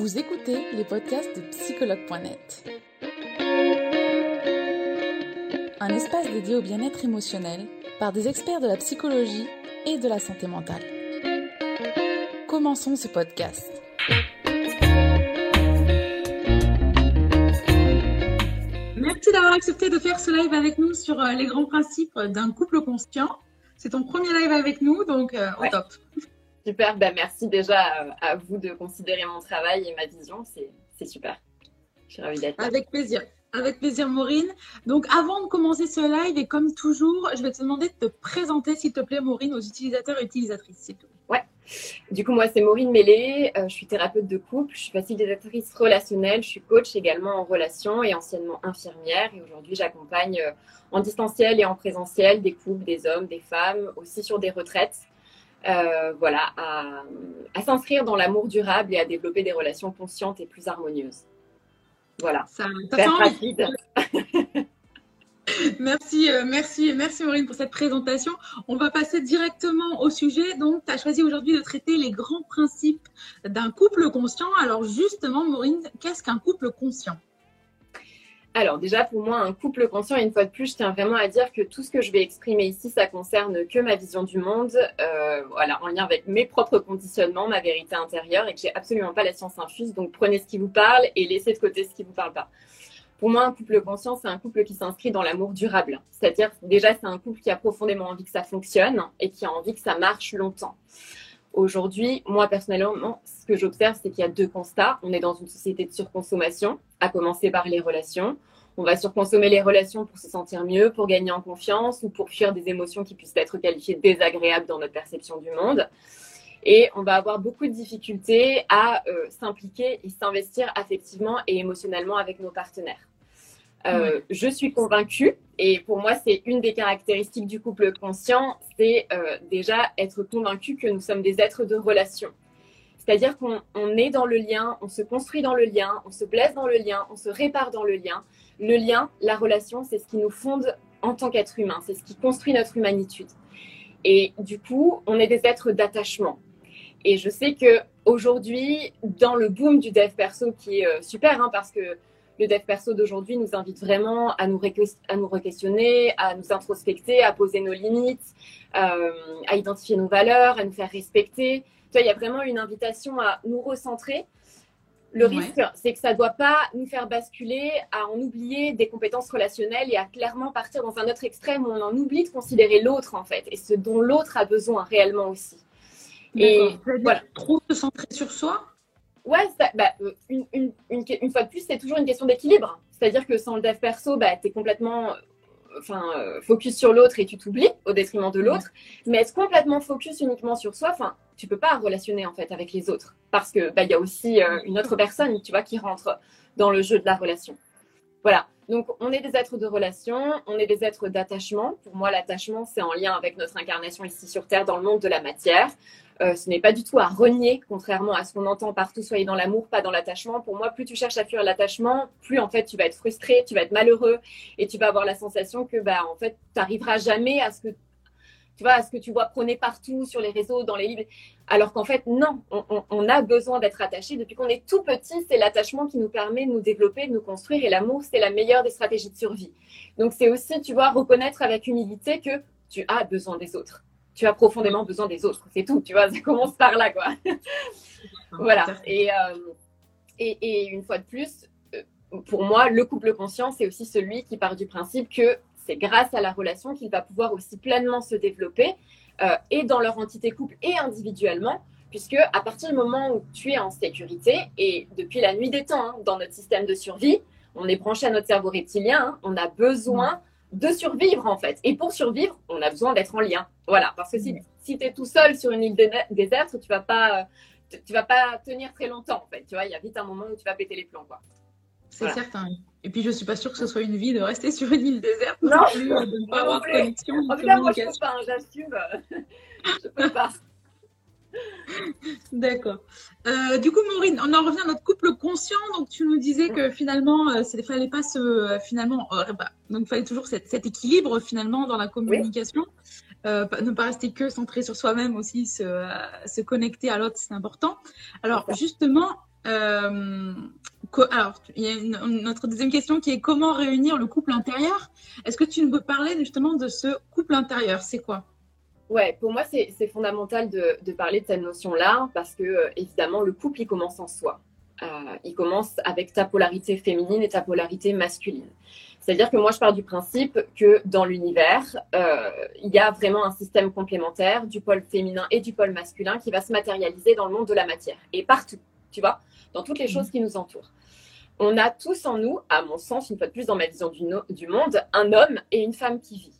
Vous écoutez les podcasts de psychologue.net. Un espace dédié au bien-être émotionnel par des experts de la psychologie et de la santé mentale. Commençons ce podcast. Merci d'avoir accepté de faire ce live avec nous sur euh, les grands principes d'un couple conscient. C'est ton premier live avec nous, donc euh, au top. Super, ben merci déjà à vous de considérer mon travail et ma vision, c'est super. Je suis ravie d'être là. Avec plaisir. Avec plaisir, Maureen. Donc, avant de commencer ce live, et comme toujours, je vais te demander de te présenter, s'il te plaît, Maureen, aux utilisateurs et utilisatrices. Ouais. Du coup, moi, c'est Maureen Mélé. Euh, je suis thérapeute de couple. Je suis facilitatrice relationnelle. Je suis coach également en relation et anciennement infirmière. Et aujourd'hui, j'accompagne euh, en distanciel et en présentiel des couples, des hommes, des femmes, aussi sur des retraites. Euh, voilà, à, à s'inscrire dans l'amour durable et à développer des relations conscientes et plus harmonieuses. Voilà. Ça, ça rapide. Merci, euh, merci, merci Maureen pour cette présentation. On va passer directement au sujet. Donc, tu as choisi aujourd'hui de traiter les grands principes d'un couple conscient. Alors, justement, Maureen, qu'est-ce qu'un couple conscient? Alors déjà pour moi, un couple conscient, une fois de plus, je tiens vraiment à dire que tout ce que je vais exprimer ici, ça concerne que ma vision du monde, euh, voilà, en lien avec mes propres conditionnements, ma vérité intérieure, et que j'ai absolument pas la science infuse. Donc prenez ce qui vous parle et laissez de côté ce qui vous parle pas. Pour moi, un couple conscient, c'est un couple qui s'inscrit dans l'amour durable. C'est-à-dire, déjà, c'est un couple qui a profondément envie que ça fonctionne et qui a envie que ça marche longtemps. Aujourd'hui, moi personnellement, ce que j'observe, c'est qu'il y a deux constats. On est dans une société de surconsommation, à commencer par les relations. On va surconsommer les relations pour se sentir mieux, pour gagner en confiance ou pour fuir des émotions qui puissent être qualifiées désagréables dans notre perception du monde. Et on va avoir beaucoup de difficultés à euh, s'impliquer et s'investir affectivement et émotionnellement avec nos partenaires. Euh, je suis convaincue, et pour moi, c'est une des caractéristiques du couple conscient, c'est euh, déjà être convaincu que nous sommes des êtres de relation. C'est-à-dire qu'on est dans le lien, on se construit dans le lien, on se blesse dans le lien, on se répare dans le lien. Le lien, la relation, c'est ce qui nous fonde en tant qu'être humain, c'est ce qui construit notre humanitude. Et du coup, on est des êtres d'attachement. Et je sais que aujourd'hui, dans le boom du dev perso, qui est euh, super, hein, parce que le dev perso d'aujourd'hui nous invite vraiment à nous, à nous re-questionner, à nous introspecter, à poser nos limites, euh, à identifier nos valeurs, à nous faire respecter. Tu vois, il y a vraiment une invitation à nous recentrer. Le risque, c'est que ça ne doit pas nous faire basculer à en oublier des compétences relationnelles et à clairement partir dans un autre extrême où on en oublie de considérer l'autre, en fait, et ce dont l'autre a besoin réellement aussi. Et voilà. Trop se centrer sur soi Ouais, bah, une, une, une, fois de plus, c'est toujours une question d'équilibre. C'est-à-dire que sans le dev perso, bah, tu es complètement enfin, euh, focus sur l'autre et tu t'oublies au détriment de l'autre. Mais être complètement focus uniquement sur soi, enfin, tu peux pas relationner en fait avec les autres parce que bah, il y a aussi euh, une autre personne, tu vois, qui rentre dans le jeu de la relation. Voilà. Donc, on est des êtres de relation, on est des êtres d'attachement. Pour moi, l'attachement, c'est en lien avec notre incarnation ici sur Terre dans le monde de la matière. Euh, ce n'est pas du tout à renier, contrairement à ce qu'on entend partout, soyez dans l'amour, pas dans l'attachement. Pour moi, plus tu cherches à fuir l'attachement, plus en fait tu vas être frustré, tu vas être malheureux et tu vas avoir la sensation que bah en fait tu n'arriveras jamais à ce que tu vois, à ce que tu vois prôner partout sur les réseaux, dans les livres. Alors qu'en fait, non, on, on a besoin d'être attaché. Depuis qu'on est tout petit, c'est l'attachement qui nous permet de nous développer, de nous construire. Et l'amour, c'est la meilleure des stratégies de survie. Donc, c'est aussi, tu vois, reconnaître avec humilité que tu as besoin des autres tu as profondément besoin des autres. C'est tout, tu vois, ça commence par là, quoi. voilà. Et, euh, et, et, une fois de plus, euh, pour moi, le couple conscient, c'est aussi celui qui part du principe que c'est grâce à la relation qu'il va pouvoir aussi pleinement se développer, euh, et dans leur entité couple et individuellement, puisque à partir du moment où tu es en sécurité, et depuis la nuit des temps, hein, dans notre système de survie, on est branché à notre cerveau reptilien, hein, on a besoin de survivre en fait. Et pour survivre, on a besoin d'être en lien. Voilà, parce que si, si tu es tout seul sur une île déserte, tu vas pas tu vas pas tenir très longtemps en fait. Tu vois, il y a vite un moment où tu vas péter les plombs quoi. C'est certain. Et puis je suis pas sûre que ce soit une vie de rester sur une île déserte non, plus, de ne pas avoir de connexion. En tout cas, moi je peux pas, hein, j'assume. je peux pas. D'accord. Euh, du coup, Maureen, on en revient à notre couple conscient. Donc, tu nous disais que finalement, euh, il fallait pas se, euh, finalement, bah, donc il fallait toujours cet, équilibre finalement dans la communication. ne pas rester que centré sur soi-même aussi, se, se, connecter à l'autre, c'est important. Alors, justement, Euh, alors, il y a notre deuxième question qui est comment réunir le couple intérieur? Est-ce que tu peux parler justement de ce couple intérieur? C'est quoi? Ouais, pour moi, c'est fondamental de, parler de cette notion-là parce que, euh, évidemment, le couple, il commence en soi. Euh, il commence avec ta polarité féminine et ta polarité masculine. C'est-à-dire que moi, je pars du principe que dans l'univers, euh, il y a vraiment un système complémentaire du pôle féminin et du pôle masculin qui va se matérialiser dans le monde de la matière et partout, tu vois, dans toutes les mmh. choses qui nous entourent. On a tous en nous, à mon sens, une fois de plus dans ma vision du, du monde, un homme et une femme qui vit.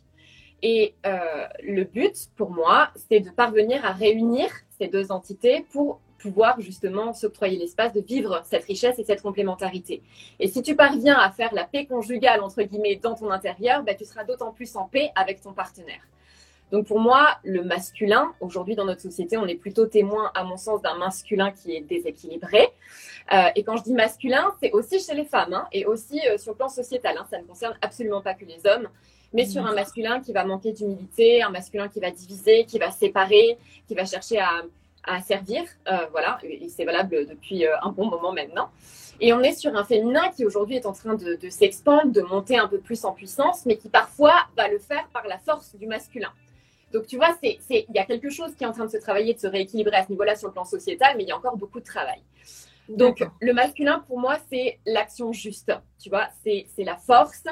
Et euh, le but, pour moi, c'est de parvenir à réunir ces deux entités pour pouvoir justement s'octroyer l'espace de vivre cette richesse et cette complémentarité. Et si tu parviens à faire la paix conjugale, entre guillemets, dans ton intérieur, bah, tu seras d'autant plus en paix avec ton partenaire. Donc pour moi, le masculin, aujourd'hui dans notre société, on est plutôt témoin, à mon sens, d'un masculin qui est déséquilibré. Euh, et quand je dis masculin, c'est aussi chez les femmes hein, et aussi euh, sur le plan sociétal. Hein. ça ne concerne absolument pas que les hommes mais sur un masculin qui va manquer d'humilité, un masculin qui va diviser, qui va séparer, qui va chercher à, à servir. Euh, voilà, et c'est valable depuis euh, un bon moment maintenant. Et on est sur un féminin qui aujourd'hui est en train de, de s'expandre, de monter un peu plus en puissance, mais qui parfois va le faire par la force du masculin. Donc tu vois, il y a quelque chose qui est en train de se travailler, de se rééquilibrer à ce niveau-là sur le plan sociétal, mais il y a encore beaucoup de travail. Donc le masculin, pour moi, c'est l'action juste. Tu vois, c'est la force,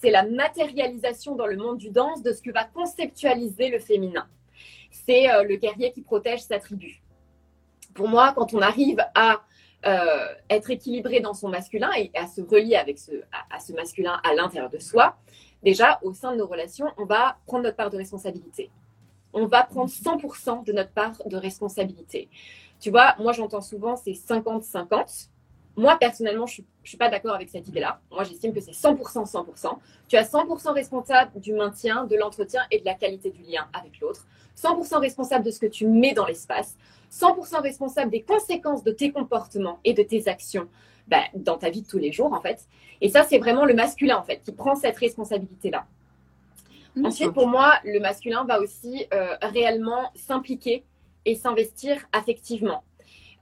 c'est la matérialisation dans le monde du danse de ce que va conceptualiser le féminin. C'est euh, le guerrier qui protège sa tribu. Pour moi, quand on arrive à euh, être équilibré dans son masculin et à se relier avec ce, à, ce masculin à l'intérieur de soi, déjà, au sein de nos relations, on va prendre notre part de responsabilité. On va prendre 100% de notre part de responsabilité. Tu vois, moi, j'entends souvent c'est 50-50. Moi, personnellement, je ne suis pas d'accord avec cette idée-là. Moi, j'estime que c'est 100%, 100%. Tu as 100% responsable du maintien, de l'entretien et de la qualité du lien avec l'autre. 100% responsable de ce que tu mets dans l'espace. 100% responsable des conséquences de tes comportements et de tes actions bah, dans ta vie de tous les jours, en fait. Et ça, c'est vraiment le masculin, en fait, qui prend cette responsabilité-là. Ensuite, pour moi, le masculin va aussi euh, réellement s'impliquer et s'investir affectivement.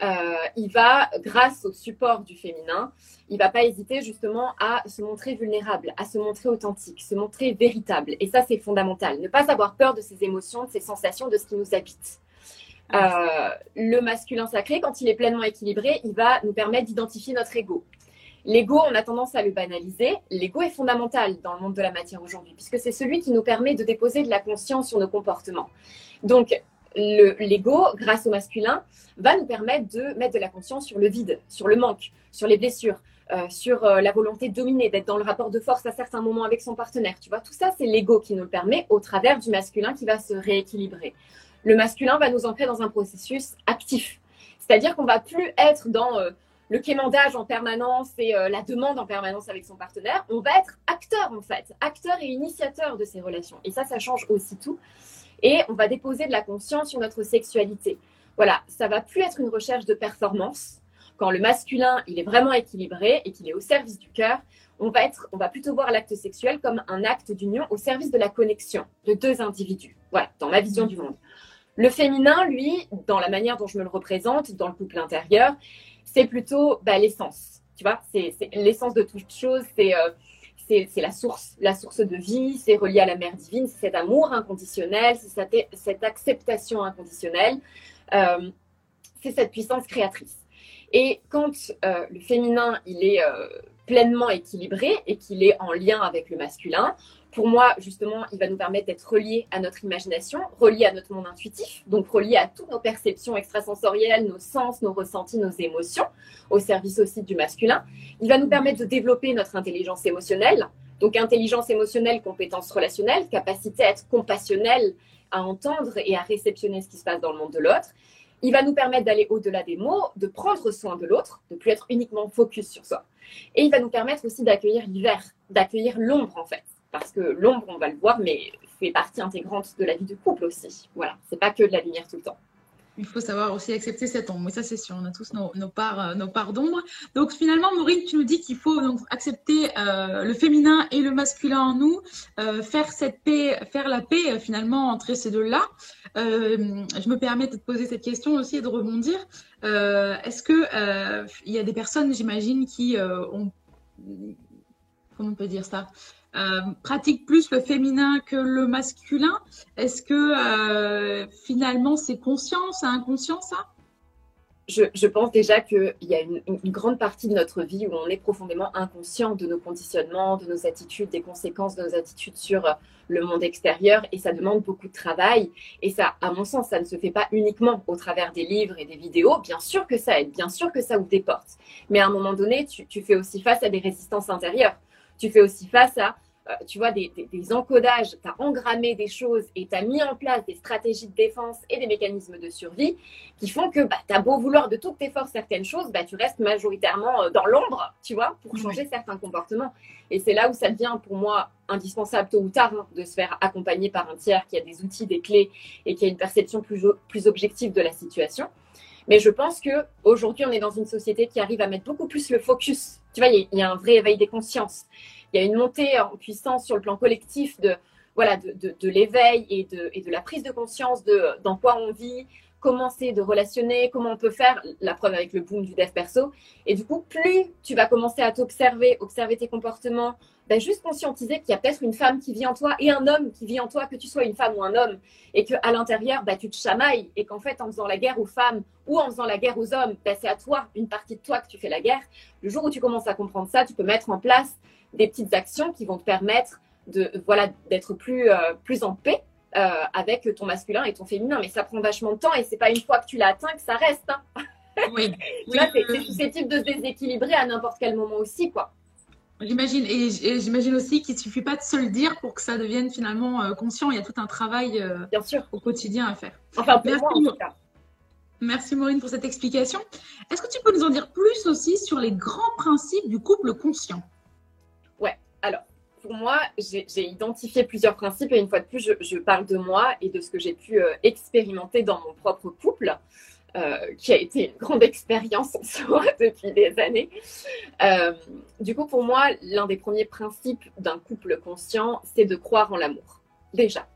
Euh, il va, grâce au support du féminin, il va pas hésiter justement à se montrer vulnérable, à se montrer authentique, se montrer véritable. Et ça, c'est fondamental. Ne pas avoir peur de ses émotions, de ses sensations, de ce qui nous habite. Euh, le masculin sacré, quand il est pleinement équilibré, il va nous permettre d'identifier notre ego. L'ego, on a tendance à le banaliser. L'ego est fondamental dans le monde de la matière aujourd'hui, puisque c'est celui qui nous permet de déposer de la conscience sur nos comportements. Donc, l'ego, grâce au masculin, va nous permettre de mettre de la conscience sur le vide, sur le manque, sur les blessures, euh, sur euh, la volonté de dominer, d'être dans le rapport de force à certains moments avec son partenaire. Tu vois, tout ça, c'est l'ego qui nous le permet au travers du masculin qui va se rééquilibrer. Le masculin va nous ancrer dans un processus actif. C'est-à-dire qu'on va plus être dans euh, le quémandage en permanence et la demande en permanence avec son partenaire. On va être acteur, en fait, acteur et initiateur de ces relations. Et ça, ça change aussi tout et on va déposer de la conscience sur notre sexualité. Voilà, ça va plus être une recherche de performance. Quand le masculin, il est vraiment équilibré et qu'il est au service du cœur, on va, être, on va plutôt voir l'acte sexuel comme un acte d'union au service de la connexion de deux individus. Voilà, dans ma vision du monde. Le féminin, lui, dans la manière dont je me le représente, dans le couple intérieur, c'est plutôt bah, l'essence. Tu vois, c'est l'essence de toute chose. C'est euh, c'est la source, de vie, c'est relié à la mère divine, c'est cet amour inconditionnel, c'est cette, cette, acceptation inconditionnelle, euh, c'est cette puissance créatrice. Et quand euh, le féminin, il est euh, pleinement équilibré et qu'il est en lien avec le masculin, pour moi, justement, il va nous permettre d'être relié à notre imagination, relié à notre monde intuitif, donc relié à toutes nos perceptions extrasensorielles, nos sens, nos ressentis, nos émotions, au service aussi du masculin. Il va nous permettre de développer notre intelligence émotionnelle, donc intelligence émotionnelle, compétence relationnelle, capacité à être compassionnel, à entendre et à réceptionner ce qui se passe dans le monde de l'autre. Il va nous permettre d'aller au-delà des mots, de prendre soin de l'autre, de plus être uniquement focus sur soi. Et il va nous permettre aussi d'accueillir l'hiver, d'accueillir l'ombre en fait parce que l'ombre, on va le voir, mais fait partie intégrante de la vie du couple aussi. Voilà, c'est pas que de la lumière tout le temps. Il faut savoir aussi accepter cette ombre. Mais ça, c'est sûr. On a tous nos, parts, euh, nos parts d'ombre. Donc, finalement, Maureen, tu nous dis qu'il faut accepter euh, le féminin et le masculin en nous, euh, faire cette paix, faire la paix finalement entre ces deux-là. je me permets de te poser cette question aussi et de rebondir. Est-ce que il y a des personnes, j'imagine, qui ont comment on peut dire ça? Euh, pratique plus le féminin que le masculin. Est-ce que euh, finalement c'est conscient, c'est inconscient ça? Je, pense déjà qu'il y a une, grande partie de notre vie où on est profondément inconscient de nos conditionnements, de nos attitudes, des conséquences de nos attitudes sur euh, le monde extérieur et ça demande beaucoup de travail. Et ça, à mon sens, ça ne se fait pas uniquement au travers des livres et des vidéos. Bien sûr que ça aide, bien sûr que ça ouvre des portes. Mais à un moment donné, tu fais aussi face à des résistances intérieures. Tu fais aussi face à tu vois, des, encodages, tu as engrammé des choses et tu as mis en place des stratégies de défense et des mécanismes de survie qui font que bah, tu as beau vouloir de toutes tes forces certaines choses, bah, tu restes majoritairement euh, dans l'ombre, tu vois, pour changer certains comportements. Et c'est là où ça devient pour moi indispensable tôt ou tard hein, de se faire accompagner par un tiers qui a des outils, des clés et qui a une perception plus, plus objective de la situation. Mais je pense que aujourd'hui, on est dans une société qui arrive à mettre beaucoup plus le focus. Tu vois, il y, a un vrai éveil des consciences il y a une montée en puissance sur le plan collectif de, voilà, de, l'éveil et de, et de la prise de conscience de dans quoi on vit, comment c'est de relationner, comment on peut faire, la preuve avec le boom du dev perso. Et du coup, plus tu vas commencer à t'observer, observer tes comportements, ben juste conscientiser qu'il y a peut-être une femme qui vit en toi et un homme qui vit en toi, que tu sois une femme ou un homme, et qu'à l'intérieur, ben, tu te chamailles, et qu'en fait, en faisant la guerre aux femmes ou en faisant la guerre aux hommes, ben, c'est à toi, une partie de toi que tu fais la guerre. Le jour où tu commences à comprendre ça, tu peux mettre en place des petites actions qui vont te permettre de voilà d'être plus euh, plus en paix euh, avec ton masculin et ton féminin. Mais ça prend vachement de temps et c'est pas une fois que tu l'as atteint que ça reste. Hein. Oui. c'est susceptible de se déséquilibrer à n'importe quel moment aussi, quoi. J'imagine et j'imagine aussi qu'il suffit pas de se le dire pour que ça devienne finalement euh, conscient. Il y a tout un travail Bien sûr. au quotidien à faire. Enfin, Merci, moi, en Merci Maureen pour cette explication. Est-ce que tu peux nous en dire plus aussi sur les grands principes du couple conscient? Alors, pour moi, j'ai identifié plusieurs principes et une fois de plus, je, parle de moi et de ce que j'ai pu euh, expérimenter dans mon propre couple, euh, qui a été une grande expérience en soi depuis des années. Euh, du coup, pour moi, l'un des premiers principes d'un couple conscient, c'est de croire en l'amour. Déjà,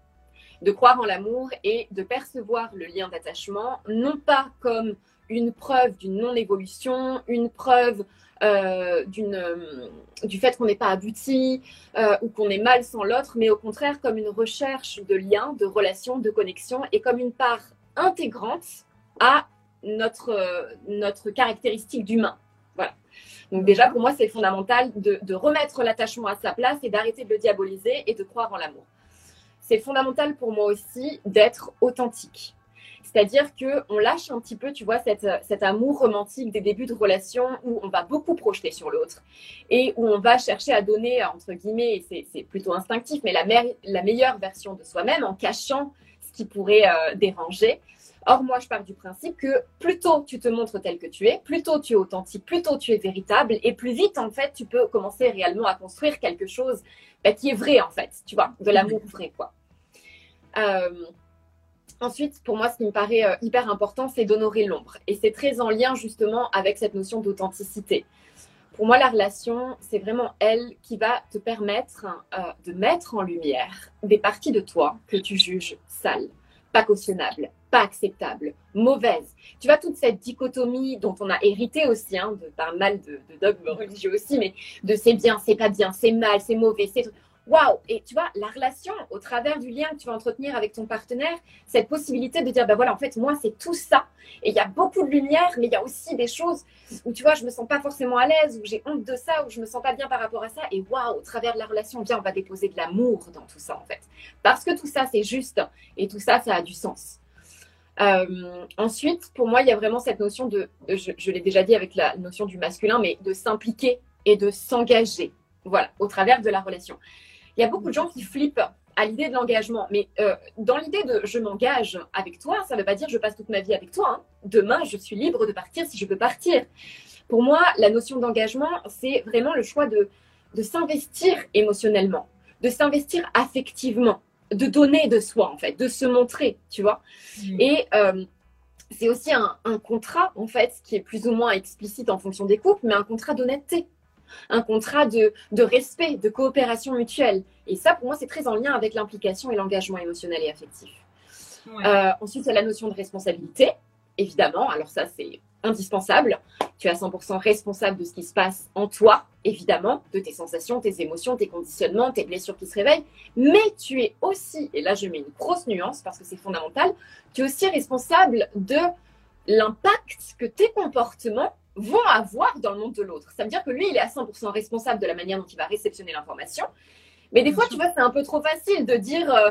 de croire en l'amour et de percevoir le lien d'attachement, non pas comme une preuve d'une non-évolution, une preuve euh, euh, du fait qu'on n'est pas abouti euh, ou qu'on est mal sans l'autre, mais au contraire comme une recherche de lien, de relation, de connexion et comme une part intégrante à notre, notre caractéristique d'humain. Voilà. Donc déjà, pour moi, c'est fondamental de, de remettre l'attachement à sa place et d'arrêter de le diaboliser et de croire en l'amour. C'est fondamental pour moi aussi d'être authentique. C'est-à-dire qu'on lâche un petit peu, tu vois, cet amour romantique des débuts de relation où on va beaucoup projeter sur l'autre et où on va chercher à donner, entre guillemets, c'est plutôt instinctif, mais la, la, meilleure version de soi-même en cachant ce qui pourrait euh, déranger. Or, moi, je pars du principe que plus tôt tu te montres tel que tu es, plus tôt tu es authentique, plus tôt tu es véritable, et plus vite, en fait, tu peux commencer réellement à construire quelque chose bah, qui est vrai, en fait, tu vois, de l'amour vrai, quoi. Euh, Ensuite, pour moi, ce qui me paraît euh, hyper important, c'est d'honorer l'ombre. Et c'est très en lien justement avec cette notion d'authenticité. Pour moi, la relation, c'est vraiment elle qui va te permettre euh, de mettre en lumière des parties de toi que tu juges sales, pas cautionnables, pas acceptables, mauvaises. Tu vois, toute cette dichotomie dont on a hérité aussi, hein, par mal de, de dogmes religieux aussi, mais de c'est bien, c'est pas bien, c'est mal, c'est mauvais, c'est waouh Et tu vois, la relation, au travers du lien que tu vas entretenir avec ton partenaire, cette possibilité de dire, ben voilà, en fait, moi, c'est tout ça. Et il y a beaucoup de lumière, mais il y a aussi des choses où, tu vois, je me sens pas forcément à l'aise, où j'ai honte de ça, où je me sens pas bien par rapport à ça. Et waouh, au travers de la relation, bien, on va déposer de l'amour dans tout ça, en fait. Parce que tout ça, c'est juste. Et tout ça, ça a du sens. Euh, ensuite, pour moi, il y a vraiment cette notion de, je l'ai déjà dit avec la notion du masculin, mais de s'impliquer et de s'engager. Voilà, au travers de la relation. Il y a beaucoup de gens qui flippent à l'idée de l'engagement. Mais euh, dans l'idée de je m'engage avec toi, ça ne veut pas dire je passe toute ma vie avec toi. Hein. Demain, je suis libre de partir si je veux partir. Pour moi, la notion d'engagement, c'est vraiment le choix de, de s'investir émotionnellement, de s'investir affectivement, de donner de soi, en fait, de se montrer, tu vois. Mmh. Et euh, c'est aussi un, contrat, en fait, qui est plus ou moins explicite en fonction des couples, mais un contrat d'honnêteté, un contrat de, respect, de coopération mutuelle. Et ça, pour moi, c'est très en lien avec l'implication et l'engagement émotionnel et affectif. Euh, ensuite, il y a la notion de responsabilité, évidemment. Alors ça, c'est indispensable. Tu es à 100% responsable de ce qui se passe en toi, évidemment, de tes sensations, tes émotions, tes conditionnements, tes blessures qui se réveillent. Mais tu es aussi, et là je mets une grosse nuance parce que c'est fondamental, tu es aussi responsable de l'impact que tes comportements vont avoir dans le monde de l'autre. Ça veut dire que lui, il est à 100% responsable de la manière dont il va réceptionner l'information. Mais des fois, tu vois, c'est un peu trop facile de dire, euh,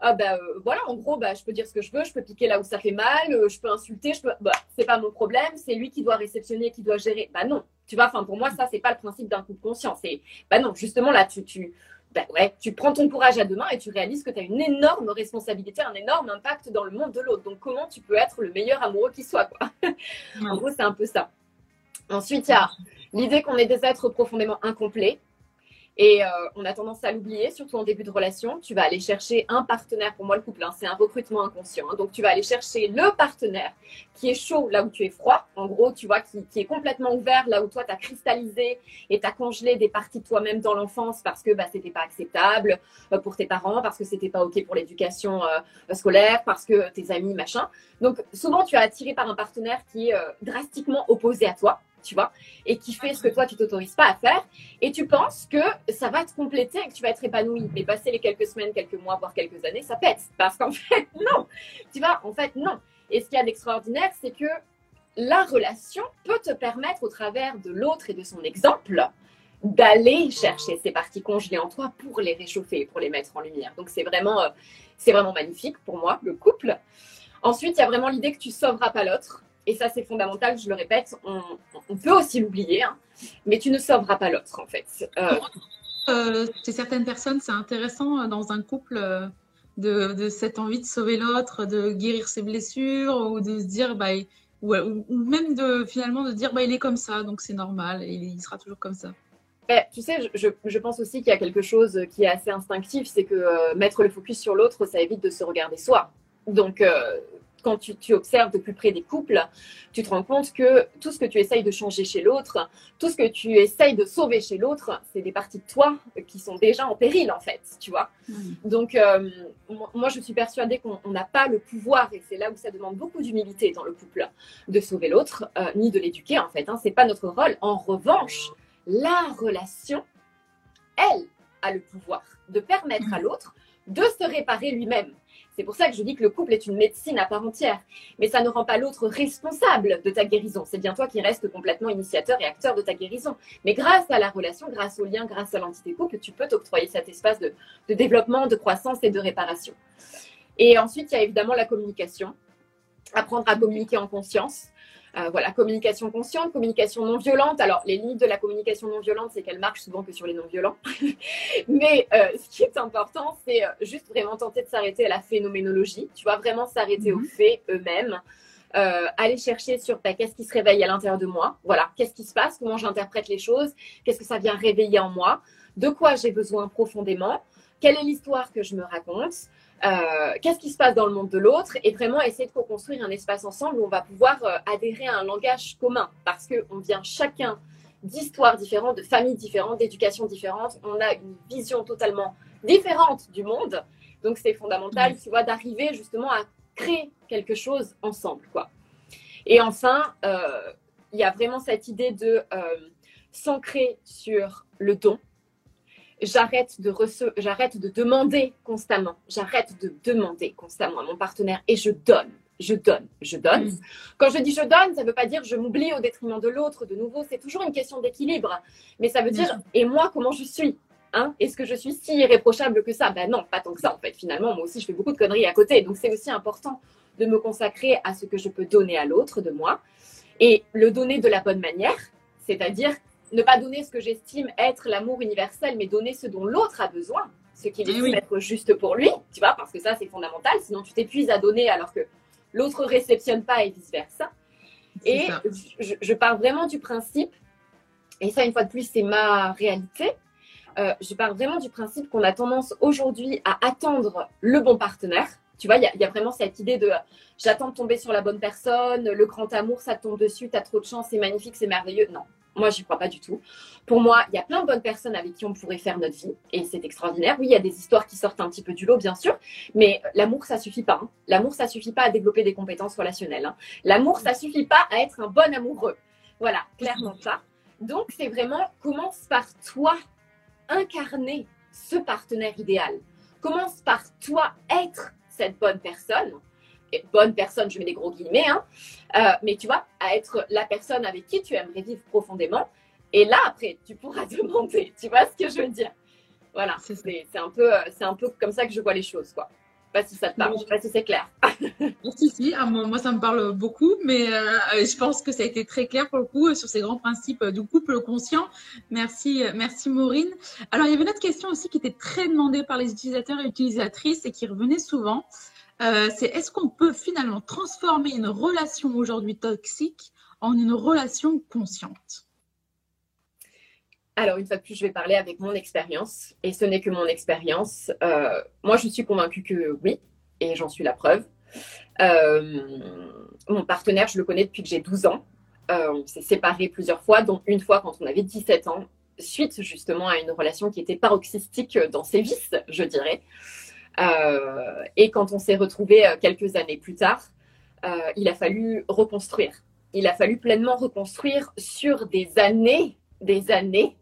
ah bah euh, voilà, en gros, bah, je peux dire ce que je veux, je peux piquer là où ça fait mal, euh, je peux insulter, je peux. Bah, c'est pas mon problème, c'est lui qui doit réceptionner, qui doit gérer. Bah non, tu vois, enfin pour moi, ça, c'est pas le principe d'un coup de conscience. Et bah non, justement là, tu, tu, bah ouais, tu prends ton courage à deux mains et tu réalises que tu as une énorme responsabilité, un énorme impact dans le monde de l'autre. Donc comment tu peux être le meilleur amoureux qui soit, quoi? en gros, c'est un peu ça. Ensuite, il y a l'idée qu'on est des êtres profondément incomplets et euh, on a tendance à l'oublier, surtout en début de relation. Tu vas aller chercher un partenaire. Pour moi, le couple, hein, c'est un recrutement inconscient. Hein. Donc, tu vas aller chercher le partenaire qui est chaud là où tu es froid. En gros, tu vois, qui, est complètement ouvert là où toi, tu as cristallisé et tu as congelé des parties de toi-même dans l'enfance parce que bah, c'était pas acceptable euh, pour tes parents, parce que c'était pas OK pour l'éducation euh, scolaire, parce que tes amis, machin. Donc, souvent, tu es attiré par un partenaire qui est drastiquement opposé à toi tu vois, et qui fait ce que toi, tu t'autorises pas à faire. Et tu penses que ça va te compléter et que tu vas être épanoui. Mais passer les quelques semaines, quelques mois, voire quelques années, ça pète. Parce qu'en fait, non. Tu vois, en fait, non. Et ce qu'il y a d'extraordinaire, c'est que la relation peut te permettre, au travers de l'autre et de son exemple, d'aller chercher ces parties congelées en toi pour les réchauffer, pour les mettre en lumière. Donc c'est vraiment, euh, c'est vraiment magnifique pour moi, le couple. Ensuite, il y a vraiment l'idée que tu sauveras pas l'autre et ça c'est fondamental, je le répète, on, peut aussi l'oublier, hein, mais tu ne sauveras pas l'autre en fait. Euh, euh, chez certaines personnes, c'est intéressant euh, dans un couple de, cette envie de sauver l'autre, de guérir ses blessures ou de se dire, bah, ou, même de finalement de dire, bah, il est comme ça, donc c'est normal, il sera toujours comme ça. Eh, tu sais, je, je, pense aussi qu'il y a quelque chose qui est assez instinctif, c'est que mettre le focus sur l'autre, ça évite de se regarder soi. Donc, quand tu, observes de plus près des couples, tu te rends compte que tout ce que tu essayes de changer chez l'autre, tout ce que tu essayes de sauver chez l'autre, c'est des parties de toi qui sont déjà en péril, en fait, tu vois. Mm. Donc, euh, moi, je suis persuadée qu'on n'a pas le pouvoir, et c'est là où ça demande beaucoup d'humilité dans le couple, de sauver l'autre, euh, ni de l'éduquer, en fait. Hein, c'est pas notre rôle. En revanche, la relation, elle, a le pouvoir de permettre à l'autre de se réparer lui-même. C'est pour ça que je dis que le couple est une médecine à part entière. Mais ça ne rend pas l'autre responsable de ta guérison. C'est bien toi qui restes complètement initiateur et acteur de ta guérison. Mais grâce à la relation, grâce au lien, grâce à l'entité couple, tu peux t'octroyer cet espace de, de développement, de croissance et de réparation. Et ensuite, il y a évidemment la communication. Apprendre à communiquer en conscience. Euh, voilà, communication consciente, communication non violente. Alors, les limites de la communication non violente, c'est qu'elle marche souvent que sur les non violents. Mais euh, ce qui est important, c'est euh, juste vraiment tenter de s'arrêter à la phénoménologie. Tu vois, vraiment s'arrêter aux mhm. faits eux-mêmes. aller chercher sur bah, qu'est-ce qui se réveille à l'intérieur de moi. Voilà, qu'est-ce qui se passe, comment j'interprète les choses, qu'est-ce que ça vient réveiller en moi, de quoi j'ai besoin profondément, quelle est l'histoire que je me raconte? Euh, qu'est-ce qui se passe dans le monde de l'autre et vraiment essayer de co-construire un espace ensemble où on va pouvoir euh, adhérer à un langage commun parce qu'on vient chacun d'histoires différentes, de familles différentes, d'éducations différentes. On a une vision totalement différente du monde. Donc, c'est fondamental, tu vois, d'arriver justement à créer quelque chose ensemble, quoi. Et enfin, euh, il y a vraiment cette idée de s'ancrer sur le don, j'arrête de j'arrête de demander constamment, j'arrête de demander constamment à mon partenaire et je donne, je donne, je donne. Mm. Quand je dis je donne, ça ne veut pas dire je m'oublie au détriment de l'autre. De nouveau, c'est toujours une question d'équilibre, mais ça veut dire et moi comment je suis. Hein? Est-ce que je suis si irréprochable que ça? Ben non, pas tant que ça en fait. Finalement, moi aussi, je fais beaucoup de conneries à côté. Donc c'est aussi important de me consacrer à ce que je peux donner à l'autre de moi et le donner de la bonne manière, c'est-à-dire ne pas donner ce que j'estime être l'amour universel, mais donner ce dont l'autre a besoin, ce qui est eh être juste pour lui, tu vois, parce que ça c'est fondamental, sinon tu t'épuises à donner alors que l'autre réceptionne pas et vice-versa. Et je, je, pars vraiment du principe, et ça une fois de plus c'est ma réalité, euh, je pars vraiment du principe qu'on a tendance aujourd'hui à attendre le bon partenaire, Tu vois, il y, a vraiment cette idée de j'attends de tomber sur la bonne personne, le grand amour, ça tombe dessus, tu as trop de chance, c'est magnifique, c'est merveilleux. Non, moi, j'y crois pas du tout. Pour moi, il y a plein de bonnes personnes avec qui on pourrait faire notre vie et c'est extraordinaire. Oui, il y a des histoires qui sortent un petit peu du lot, bien sûr, mais l'amour, ça suffit pas. Hein. L'amour, ça suffit pas à développer des compétences relationnelles. Hein. L'amour, ça suffit pas à être un bon amoureux. Voilà, clairement ça. Donc, c'est vraiment commence par toi incarner ce partenaire idéal. Commence par toi être cette bonne personne. Bonne personne, je mets des gros guillemets, hein. Euh, mais tu vois, à être la personne avec qui tu aimerais vivre profondément. Et là, après, tu pourras demander. Tu vois ce que je veux dire Voilà, c'est un, peu, un peu comme ça que je vois les choses, quoi sais pas si ça te parle, je sais pas si c'est clair. si, si, ah, moi, ça me parle beaucoup, mais euh, je pense que ça a été très clair pour le coup sur ces grands principes du couple conscient. Merci, merci Maureen. Alors, il y avait une autre question aussi qui était très demandée par les utilisateurs et utilisatrices et qui revenait souvent. Euh, c'est est-ce qu'on peut finalement transformer une relation aujourd'hui toxique en une relation consciente? Alors, une fois de plus, je vais parler avec mon expérience, et ce n'est que mon expérience. Euh, moi, je suis convaincue que oui, et j'en suis la preuve. Euh, mon partenaire, je le connais depuis que j'ai 12 ans. on s'est séparés plusieurs fois, dont une fois quand on avait 17 ans, suite justement à une relation qui était paroxystique dans ses vices, je dirais. Euh, et quand on s'est retrouvés euh, quelques années plus tard, euh, il a fallu reconstruire. Il a fallu pleinement reconstruire sur des années, des années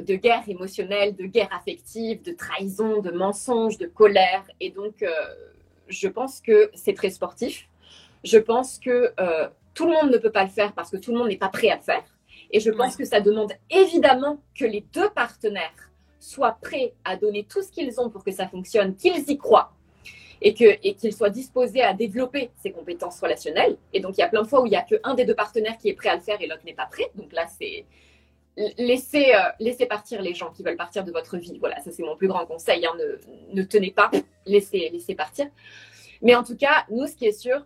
de guerre émotionnelle, de guerre affective, de trahison, de mensonges, de colère. Et donc, je pense que c'est très sportif. Je pense que tout le monde ne peut pas le faire parce que tout le monde n'est pas prêt à le faire. Et je pense que ça demande évidemment que les deux partenaires soient prêts à donner tout ce qu'ils ont pour que ça fonctionne, qu'ils y croient et qu'ils soient disposés à développer ces compétences relationnelles. Et donc, il y a plein de fois où il n'y a qu'un des deux partenaires qui est prêt à le faire et l'autre n'est pas prêt. Donc là, c'est laissez, euh, partir les gens qui veulent partir de votre vie. Voilà, ça c'est mon plus grand conseil. Hein. Ne, ne, tenez pas, laissez, laissez partir. Mais en tout cas, nous, ce qui est sûr,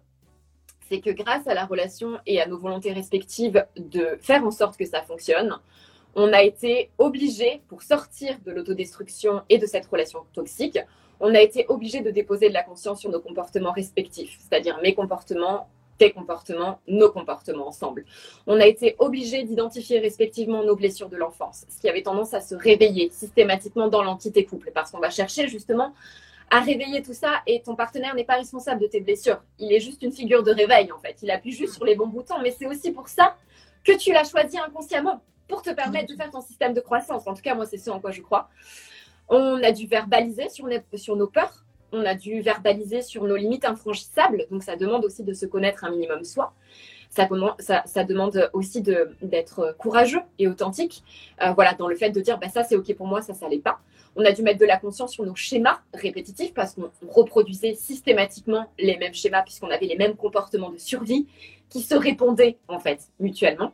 c'est que grâce à la relation et à nos volontés respectives de faire en sorte que ça fonctionne, on a été obligé, pour sortir de l'autodestruction et de cette relation toxique, on a été obligé de déposer de la conscience sur nos comportements respectifs, c'est-à-dire mes comportements, tes comportements, nos comportements ensemble. On a été obligé d'identifier respectivement nos blessures de l'enfance, ce qui avait tendance à se réveiller systématiquement dans l'entité couple, parce qu'on va chercher justement à réveiller tout ça et ton partenaire n'est pas responsable de tes blessures. Il est juste une figure de réveil en fait. Il appuie juste sur les bons boutons, mais c'est aussi pour ça que tu l'as choisi inconsciemment pour te permettre de faire ton système de croissance. En tout cas, moi, c'est ce en quoi je crois. On a dû verbaliser sur, nos peurs, on a dû verbaliser sur nos limites infranchissables. Donc, ça demande aussi de se connaître un minimum soi. Ça, ça, demande aussi d'être courageux et authentique. Euh, voilà, dans le fait de dire, bah, ça, c'est OK pour moi, ça, ça l'est pas. On a dû mettre de la conscience sur nos schémas répétitifs parce qu'on reproduisait systématiquement les mêmes schémas puisqu'on avait les mêmes comportements de survie qui se répondaient en fait mutuellement.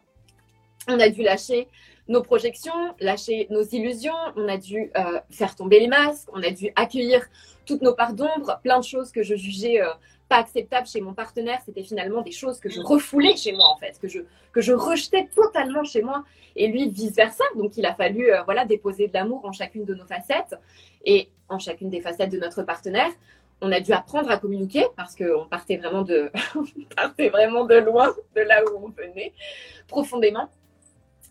On a dû lâcher nos projections, lâcher nos illusions, on a dû euh, faire tomber les masques, on a dû accueillir toutes nos parts d'ombre, plein de choses que je jugeais euh, pas acceptables chez mon partenaire, c'était finalement des choses que je refoulais chez moi en fait, que je, que je rejetais totalement chez moi et lui vice versa. Donc il a fallu euh, voilà déposer de l'amour en chacune de nos facettes et en chacune des facettes de notre partenaire. On a dû apprendre à communiquer parce qu'on partait vraiment de, partait vraiment de loin de là où on venait profondément.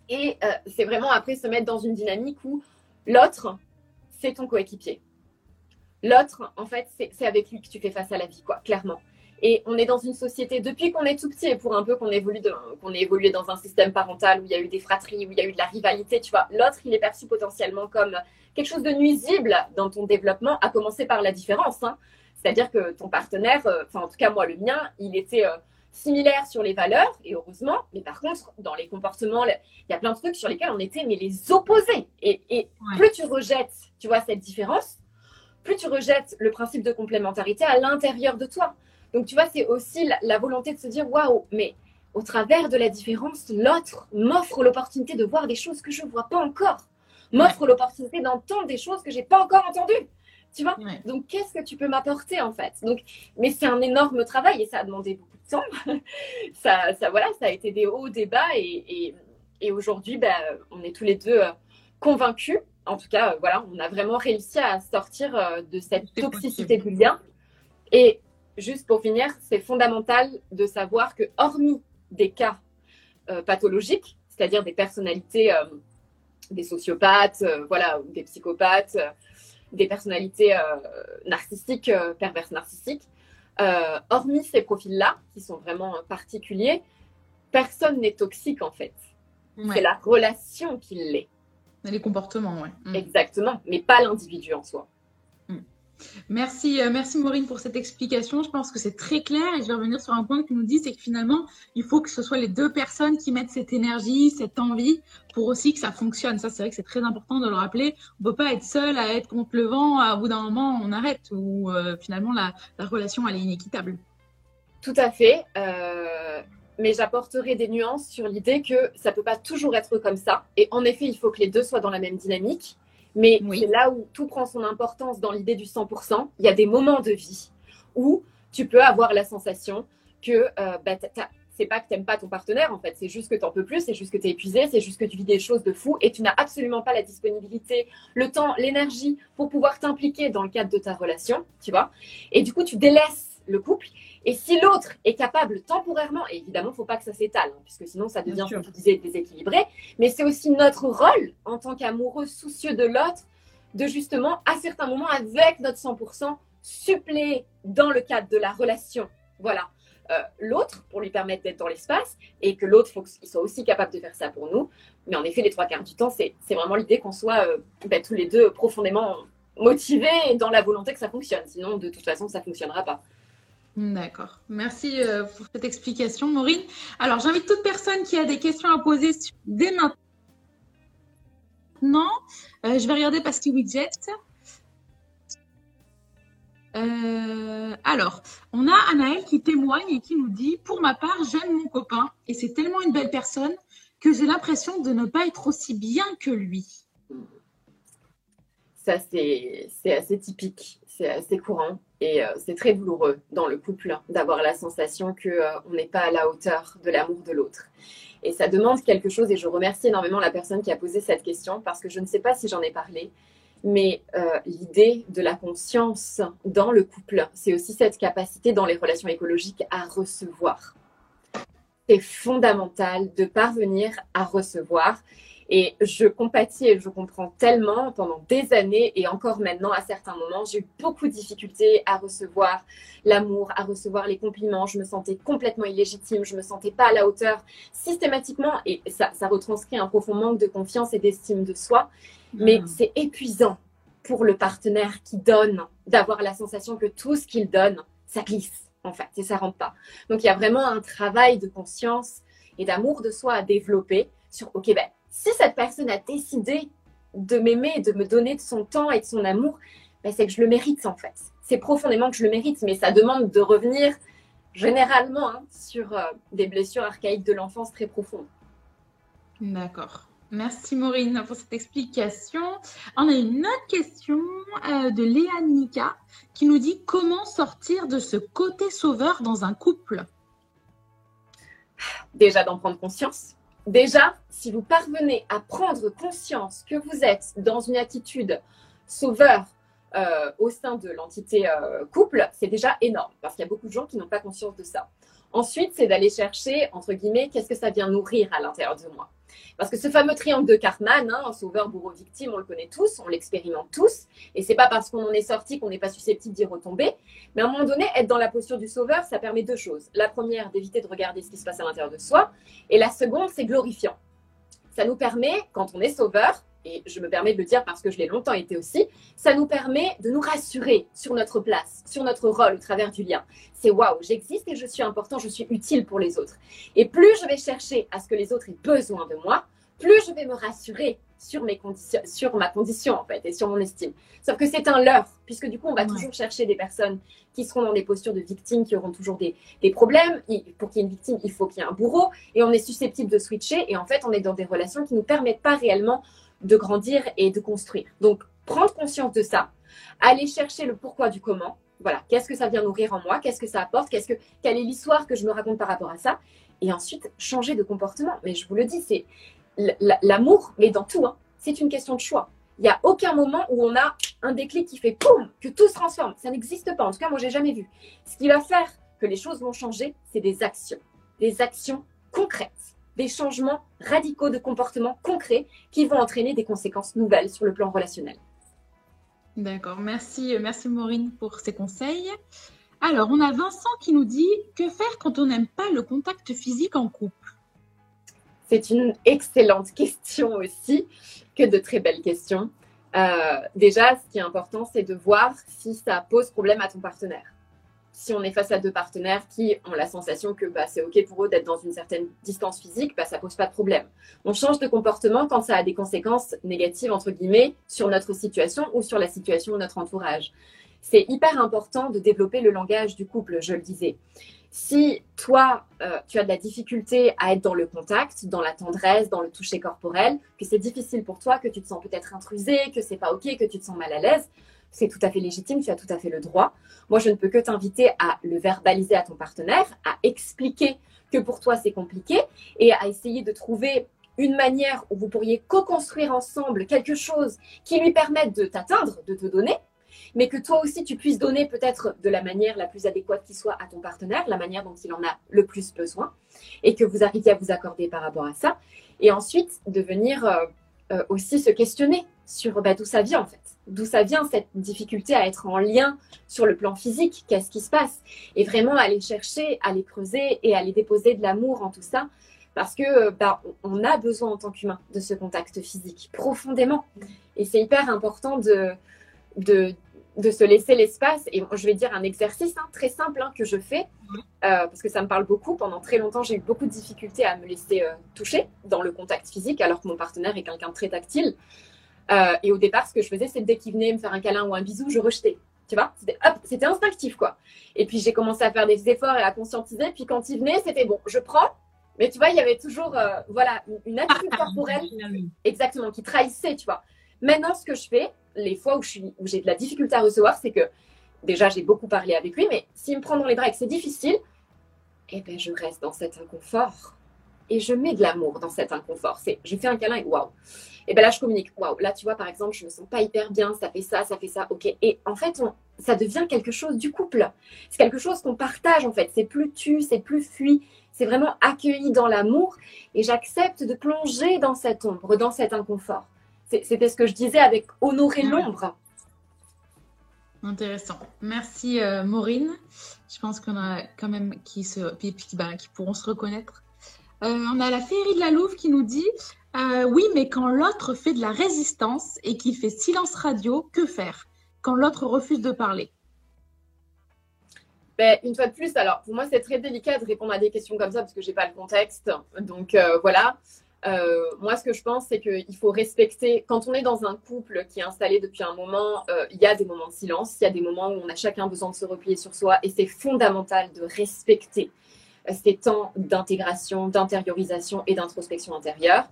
Et euh, c'est vraiment après se mettre dans une dynamique où l'autre, c'est ton coéquipier. L'autre, en fait, c'est avec lui que tu fais face à la vie, quoi, clairement. Et on est dans une société, depuis qu'on est tout petit, et pour un peu qu'on ait évolué dans un système parental où il y a eu des fratries, où il y a eu de la rivalité, tu vois, l'autre, il est perçu potentiellement comme quelque chose de nuisible dans ton développement, à commencer par la différence. Hein. C'est-à-dire que ton partenaire, euh, enfin en tout cas moi, le mien, il était euh, similaires sur les valeurs, et heureusement, mais par contre, dans les comportements, il y a plein de trucs sur lesquels on était mais les opposés. Et, plus tu rejettes, tu vois, cette différence, plus tu rejettes le principe de complémentarité à l'intérieur de toi. Donc, tu vois, c'est aussi la, volonté de se dire, waouh, mais au travers de la différence, l'autre m'offre l'opportunité de voir des choses que je ne vois pas encore, m'offre l'opportunité d'entendre des choses que j'ai pas encore entendues. Tu vois Donc, qu'est-ce que tu peux m'apporter en fait? Donc, mais c'est un énorme travail et ça a demandé beaucoup de temps. ça, ça, voilà, ça a été des hauts, des bas et, et, aujourd'hui, ben, on est tous les deux euh, convaincus. En tout cas, voilà, on a vraiment réussi à sortir euh, de cette toxicité du lien Et juste pour finir, c'est fondamental de savoir que, hormis des cas euh, pathologiques, c'est-à-dire des personnalités, euh, des sociopathes, euh, voilà, des psychopathes, des personnalités narcissiques, perverses narcissiques, hormis ces profils-là, qui sont vraiment particuliers, personne n'est toxique en fait. C'est la relation qui l'est. Les comportements, oui. Mm. Exactement, mais pas l'individu en soi. Merci, euh, merci Maureen pour cette explication. Je pense que c'est très clair et je vais revenir sur un point que tu nous dis, c'est que finalement, il faut que ce soit les deux personnes qui mettent cette énergie, cette envie pour aussi que ça fonctionne. Ça, c'est vrai que c'est très important de le rappeler. On peut pas être seul à être contre le vent. Au bout d'un moment, on arrête ou euh, finalement la, relation elle est inéquitable. Tout à fait. Euh, mais j'apporterai des nuances sur l'idée que ça peut pas toujours être comme ça. Et en effet, il faut que les deux soient dans la même dynamique. Mais c'est là où tout prend son importance dans l'idée du 100%. Il y a des moments de vie où tu peux avoir la sensation que euh, bah, c'est pas que tu n'aimes pas ton partenaire, en fait. C'est juste que tu n'en peux plus, c'est juste que tu es épuisé, c'est juste que tu vis des choses de fou et tu n'as absolument pas la disponibilité, le temps, l'énergie pour pouvoir t'impliquer dans le cadre de ta relation, tu vois. Et du coup, tu délaisses le couple et si l'autre est capable temporairement, et évidemment, il ne faut pas que ça s'étale, hein, puisque sinon ça devient, comme tu disais, déséquilibré, mais c'est aussi notre rôle en tant qu'amoureux soucieux de l'autre, de justement, à certains moments, avec notre 100%, suppléer dans le cadre de la relation, voilà, euh, l'autre pour lui permettre d'être dans l'espace, et que l'autre, faut qu'il soit aussi capable de faire ça pour nous. Mais en effet, les trois quarts du temps, c'est vraiment l'idée qu'on soit euh, ben, tous les deux profondément motivés et dans la volonté que ça fonctionne. Sinon, de toute façon, ça ne fonctionnera pas. D'accord. Merci euh, pour cette explication, Maureen. Alors, j'invite toute personne qui a des questions à poser dès maintenant. Euh, je vais regarder parce qu'il widget. Euh, alors, on a Anaël qui témoigne et qui nous dit Pour ma part, j'aime mon copain et c'est tellement une belle personne que j'ai l'impression de ne pas être aussi bien que lui. Ça, c'est assez typique, c'est assez courant. Et euh, c'est très douloureux dans le couple d'avoir la sensation qu'on euh, n'est pas à la hauteur de l'amour de l'autre. Et ça demande quelque chose, et je remercie énormément la personne qui a posé cette question, parce que je ne sais pas si j'en ai parlé, mais euh, l'idée de la conscience dans le couple, c'est aussi cette capacité dans les relations écologiques à recevoir. C'est fondamental de parvenir à recevoir et je compatis et je comprends tellement pendant des années et encore maintenant à certains moments, j'ai eu beaucoup de difficultés à recevoir l'amour, à recevoir les compliments. Je me sentais complètement illégitime, je me sentais pas à la hauteur systématiquement et ça, ça retranscrit un profond manque de confiance et d'estime de soi. Mais hmm. c'est épuisant pour le partenaire qui donne d'avoir la sensation que tout ce qu'il donne, ça glisse en fait et ça rentre pas. Donc il y a vraiment un travail de conscience et d'amour de soi à développer sur ok ben si cette personne a décidé de m'aimer, de me donner de son temps et de son amour, ben, c'est que je le mérite en fait. C'est profondément que je le mérite, mais ça demande de revenir généralement hein, sur euh, des blessures archaïques de l'enfance très profondes. D'accord. Merci Maureen pour cette explication. On a une autre question euh, de Léa Nika qui nous dit comment sortir de ce côté sauveur dans un couple? Déjà d'en prendre conscience Déjà, si vous parvenez à prendre conscience que vous êtes dans une attitude sauveur euh, au sein de l'entité euh, couple, c'est déjà énorme parce qu'il y a beaucoup de gens qui n'ont pas conscience de ça. Ensuite, c'est d'aller chercher, entre guillemets, qu'est-ce que ça vient nourrir à l'intérieur de moi. Parce que ce fameux triangle de Cartman, hein, sauveur, bourreau, victime, on le connaît tous, on l'expérimente tous. Et c'est pas parce qu'on en est sorti qu'on n'est pas susceptible d'y retomber. Mais à un moment donné, être dans la posture du sauveur, ça permet deux choses. La première, d'éviter de regarder ce qui se passe à l'intérieur de soi. Et la seconde, c'est glorifiant. Ça nous permet, quand on est sauveur, et je me permets de le dire parce que je l'ai longtemps été aussi, ça nous permet de nous rassurer sur notre place, sur notre rôle au travers du lien. C'est waouh, j'existe et je suis important, je suis utile pour les autres. Et plus je vais chercher à ce que les autres aient besoin de moi, plus je vais me rassurer sur, mes conditions, sur ma condition en fait et sur mon estime. Sauf que c'est un leurre, puisque du coup on va toujours chercher des personnes qui seront dans des postures de victimes, qui auront toujours des, des problèmes. pour qu'il y ait une victime, il faut qu'il y ait un bourreau et on est susceptible de switcher et en fait on est dans des relations qui ne nous permettent pas réellement de grandir et de construire. Donc, prendre conscience de ça, aller chercher le pourquoi du comment. Voilà, qu'est-ce que ça vient nourrir en moi Qu'est-ce que ça apporte Qu'est-ce que quelle est l'histoire que je me raconte par rapport à ça Et ensuite, changer de comportement. Mais je vous le dis, c'est l'amour, mais dans tout. Hein. c'est une question de choix. Il n'y a aucun moment où on a un déclic qui fait poum, que tout se transforme. Ça n'existe pas. En tout cas, moi, j'ai jamais vu. Ce qui va faire que les choses vont changer, c'est des actions. Des actions concrètes. Des changements radicaux de comportement concrets qui vont entraîner des conséquences nouvelles sur le plan relationnel. D'accord. Merci, merci Maureen pour ces conseils. Alors, on a Vincent qui nous dit que faire quand on n'aime pas le contact physique en couple? C'est une excellente question aussi, que de très belles questions. Euh, déjà, ce qui est important, c'est de voir si ça pose problème à ton partenaire si on est face à deux partenaires qui ont la sensation que bah, c'est OK pour eux d'être dans une certaine distance physique, bah, ça pose pas de problème. On change de comportement quand ça a des conséquences négatives, entre guillemets, sur notre situation ou sur la situation de notre entourage. C'est hyper important de développer le langage du couple, je le disais. Si toi, euh, tu as de la difficulté à être dans le contact, dans la tendresse, dans le toucher corporel, que c'est difficile pour toi, que tu te sens peut-être intrusé, que c'est pas OK, que tu te sens mal à l'aise, c'est tout à fait légitime, tu as tout à fait le droit. Moi, je ne peux que t'inviter à le verbaliser à ton partenaire, à expliquer que pour toi c'est compliqué et à essayer de trouver une manière où vous pourriez co-construire ensemble quelque chose qui lui permette de t'atteindre, de te donner, mais que toi aussi tu puisses donner peut-être de la manière la plus adéquate qui soit à ton partenaire, la manière dont il en a le plus besoin, et que vous arriviez à vous accorder par rapport à ça. Et ensuite, de venir euh, euh, aussi se questionner sur bah, d'où ça vient en fait d'où ça vient cette difficulté à être en lien sur le plan physique, qu'est-ce qui se passe, et vraiment aller chercher, aller creuser et aller déposer de l'amour en tout ça, parce que bah, on a besoin en tant qu'humain de ce contact physique profondément, et c'est hyper important de, de, de se laisser l'espace. Et je vais dire un exercice hein, très simple hein, que je fais, euh, parce que ça me parle beaucoup. Pendant très longtemps, j'ai eu beaucoup de difficultés à me laisser euh, toucher dans le contact physique, alors que mon partenaire est quelqu'un de très tactile. Euh, et au départ, ce que je faisais, c'est dès qu'il venait me faire un câlin ou un bisou, je rejetais. Tu vois, c'était instinctif, quoi. Et puis, j'ai commencé à faire des efforts et à conscientiser. Puis, quand il venait, c'était bon, je prends. Mais tu vois, il y avait toujours, euh, voilà, une attitude corporelle, exactement, qui trahissait, tu vois. Maintenant, ce que je fais, les fois où j'ai de la difficulté à recevoir, c'est que déjà, j'ai beaucoup parlé avec lui, mais s'il me prend dans les bras et que c'est difficile, eh ben, je reste dans cet inconfort. Et je mets de l'amour dans cet inconfort. C'est, je fais un câlin et waouh et ben là, je communique. Waouh, là, tu vois, par exemple, je me sens pas hyper bien, ça fait ça, ça fait ça, ok. Et en fait, ça devient quelque chose du couple. C'est quelque chose qu'on partage, en fait. C'est plus tu, c'est plus fuit. C'est vraiment accueilli dans l'amour. Et j'accepte de plonger dans cette ombre, dans cet inconfort. C'était ce que je disais avec honorer l'ombre. Intéressant. Merci euh, Maureen. Je pense qu'on a quand même qui, se, qui, qui pourront se reconnaître. Euh, on a la féerie de la Louve qui nous dit euh, oui, mais quand l'autre fait de la résistance et qu'il fait silence radio, que faire? Quand l'autre refuse de parler? Ben, une fois de plus, alors pour moi c'est très délicat de répondre à des questions comme ça parce que j'ai pas le contexte. Donc euh, voilà. Moi, ce que je pense, c'est qu'il faut respecter. Quand on est dans un couple qui est installé depuis un moment, il y a des moments de silence, il y a des moments où on a chacun besoin de se replier sur soi, et c'est fondamental de respecter ces temps d'intégration, d'intériorisation et d'introspection intérieure.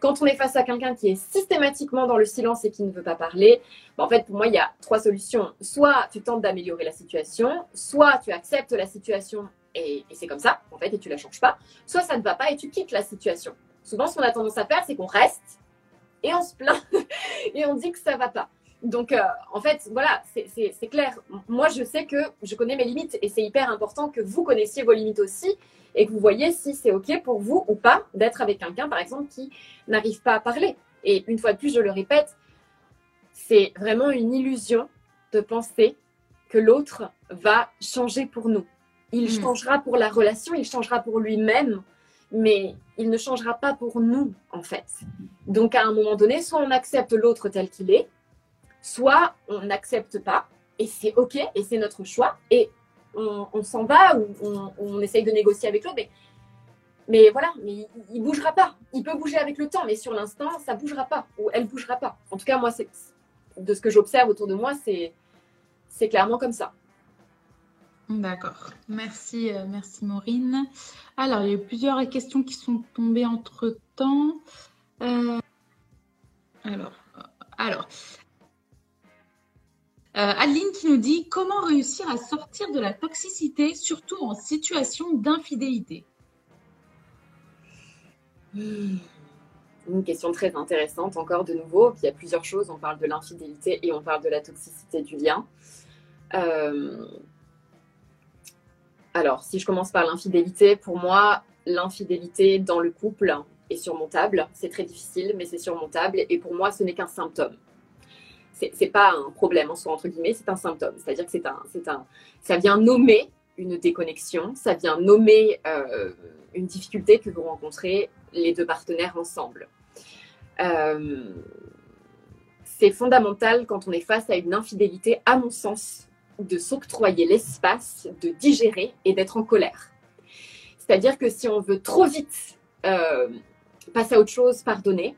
Quand on est face à quelqu'un qui est systématiquement dans le silence et qui ne veut pas parler, bah, en fait, pour moi, il y a trois solutions. Soit tu tentes d'améliorer la situation, soit tu acceptes la situation et, c'est comme ça, en fait, et tu la changes pas. Soit ça ne va pas et tu quittes la situation. Souvent, ce qu'on a tendance à faire, c'est qu'on reste et on se plaint et on dit que ça va pas. Donc, euh, en fait, voilà, c'est clair. Moi, je sais que je connais mes limites et c'est hyper important que vous connaissiez vos limites aussi et que vous voyez si c'est OK pour vous ou pas d'être avec quelqu'un, par exemple, qui n'arrive pas à parler. Et une fois de plus, je le répète, c'est vraiment une illusion de penser que l'autre va changer pour nous. Il hmm. changera pour la relation, il changera pour lui-même, mais il ne changera pas pour nous, en fait. Donc, à un moment donné, soit on accepte l'autre tel qu'il est, soit on n'accepte pas, et c'est OK, et c'est notre choix, et on, s'en va ou on, essaye de négocier avec l'autre. Mais, voilà, mais il, ne bougera pas. Il peut bouger avec le temps, mais sur l'instant, ça bougera pas ou elle bougera pas. En tout cas, moi, c'est de ce que j'observe autour de moi, c'est clairement comme ça. D'accord. Merci, euh, merci Maureen. Alors, il y a eu plusieurs questions qui sont tombées entre temps. Euh, alors, alors, euh, Aline qui nous dit comment réussir à sortir de la toxicité, surtout en situation d'infidélité. Hmm. une question très intéressante encore de nouveau. il y a plusieurs choses. On parle de l'infidélité et on parle de la toxicité du lien. Euh, alors, si je commence par l'infidélité, pour moi, l'infidélité dans le couple est surmontable. C'est très difficile, mais c'est surmontable. Et pour moi, ce n'est qu'un symptôme. C'est pas un problème en soi, entre guillemets, c'est un symptôme. C'est-à-dire que c'est un, un, ça vient nommer une déconnexion, ça vient nommer euh, une difficulté que vous rencontrez les deux partenaires ensemble. Euh, c'est fondamental quand on est face à une infidélité, à mon sens, de s'octroyer l'espace de digérer et d'être en colère. C'est-à-dire que si on veut trop vite euh, passer à autre chose, pardonner,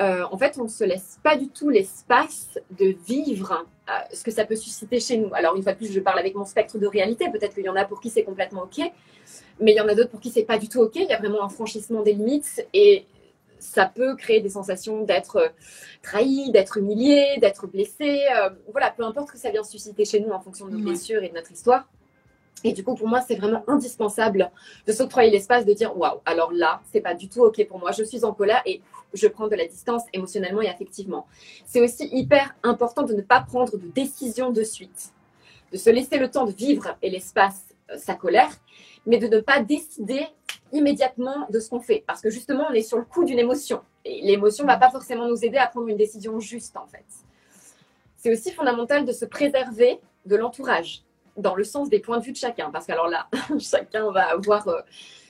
euh, en fait, on ne se laisse pas du tout l'espace de vivre ce que ça peut susciter chez nous. Alors, une fois de plus, je parle avec mon spectre de réalité. Peut-être qu'il y en a pour qui c'est complètement OK, mais il y en a d'autres pour qui c'est pas du tout OK. Il y a vraiment un franchissement des limites et ça peut créer des sensations d'être euh, trahi, d'être humilié, d'être blessé. Euh, voilà, peu importe ce que ça vient susciter chez nous en fonction de nos blessures et de notre histoire. Et du coup, pour moi, c'est vraiment indispensable de s'octroyer l'espace de dire waouh, alors là, c'est pas du tout OK pour moi. Je suis en colère et je prends de la distance émotionnellement et affectivement. C'est aussi hyper important de ne pas prendre de décision de suite, de se laisser le temps de vivre et l'espace euh, sa colère, mais de ne pas décider immédiatement de ce qu'on fait. Parce que justement, on est sur le coup d'une émotion. Et l'émotion ne va pas forcément nous aider à prendre une décision juste, en fait. C'est aussi fondamental de se préserver de l'entourage, dans le sens des points de vue de chacun. Parce qu'alors là, chacun va avoir euh,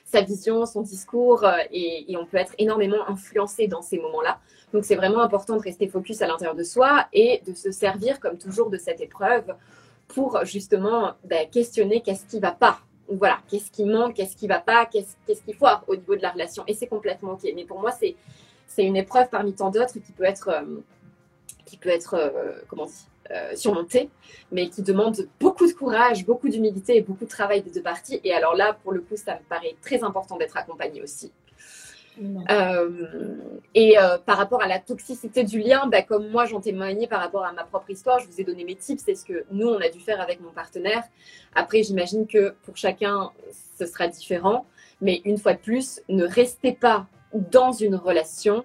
sa vision, son discours, euh, et, on peut être énormément influencé dans ces moments-là. Donc c'est vraiment important de rester focus à l'intérieur de soi et de se servir, comme toujours, de cette épreuve pour justement ben, questionner qu'est-ce qui ne va pas voilà, qu'est-ce qui manque, qu'est-ce qui va pas, qu'est-ce qu'il faut au niveau de la relation. Et c'est complètement OK. Mais pour moi, c'est une épreuve parmi tant d'autres qui peut être, euh, qui peut être comment euh, surmontée, mais qui demande beaucoup de courage, beaucoup d'humilité et beaucoup de travail des deux parties. Et alors là, pour le coup, ça me paraît très important d'être accompagné aussi. Euh, et euh, par rapport à la toxicité du lien, bah, comme moi j'en témoignais par rapport à ma propre histoire, je vous ai donné mes tips, c'est ce que nous on a dû faire avec mon partenaire. Après, j'imagine que pour chacun ce sera différent, mais une fois de plus, ne restez pas dans une relation